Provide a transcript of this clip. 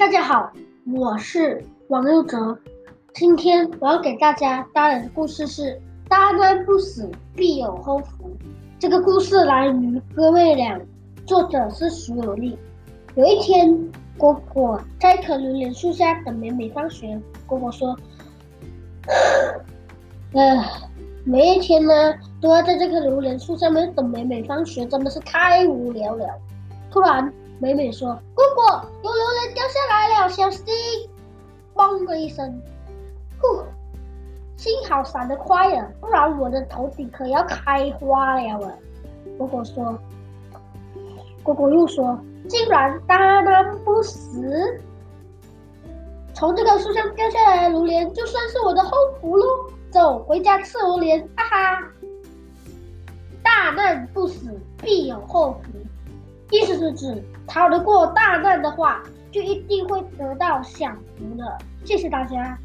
大家好，我是王佑哲。今天我要给大家带来的故事是“大难不死，必有后福”。这个故事来于《哥妹俩》，作者是徐有利。有一天，果果在一棵榴莲树下等美美放学。果果说：“ 呃，每一天呢，都要在这棵榴莲树上面等美美放学，真的是太无聊了。”突然，美美说：“，掉下来了，小心！”嘣的一声，呼，幸好闪得快了，不然我的头顶可要开花了啊！果果说：“果果又说，竟然大难不死，从这棵树上掉下来的榴莲，就算是我的后福喽！走，回家吃榴莲，哈哈！大难不死，必有后福。”意思是指逃得过大难的话就一定会得到享福的。谢谢大家。